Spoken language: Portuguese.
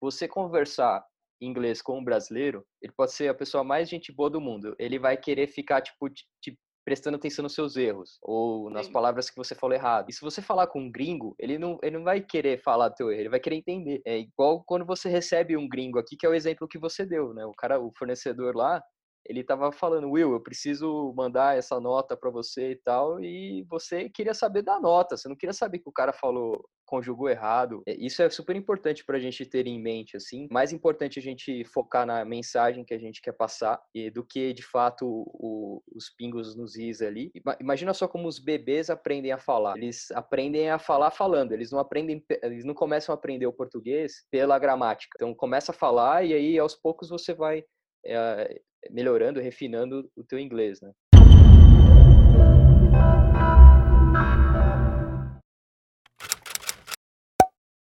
você conversar inglês com um brasileiro, ele pode ser a pessoa mais gente boa do mundo. Ele vai querer ficar, tipo, te, prestando atenção nos seus erros ou nas Sim. palavras que você falou errado. E se você falar com um gringo, ele não, ele não vai querer falar teu erro, ele vai querer entender. É igual quando você recebe um gringo aqui, que é o exemplo que você deu, né? O cara, o fornecedor lá, ele tava falando, Will, eu preciso mandar essa nota para você e tal, e você queria saber da nota, você não queria saber que o cara falou, conjugou errado. É, isso é super importante para a gente ter em mente, assim. Mais importante a gente focar na mensagem que a gente quer passar e do que, de fato, o, os pingos nos is ali. Imagina só como os bebês aprendem a falar. Eles aprendem a falar falando, eles não aprendem, eles não começam a aprender o português pela gramática. Então, começa a falar e aí, aos poucos, você vai é, melhorando, refinando o teu inglês, né?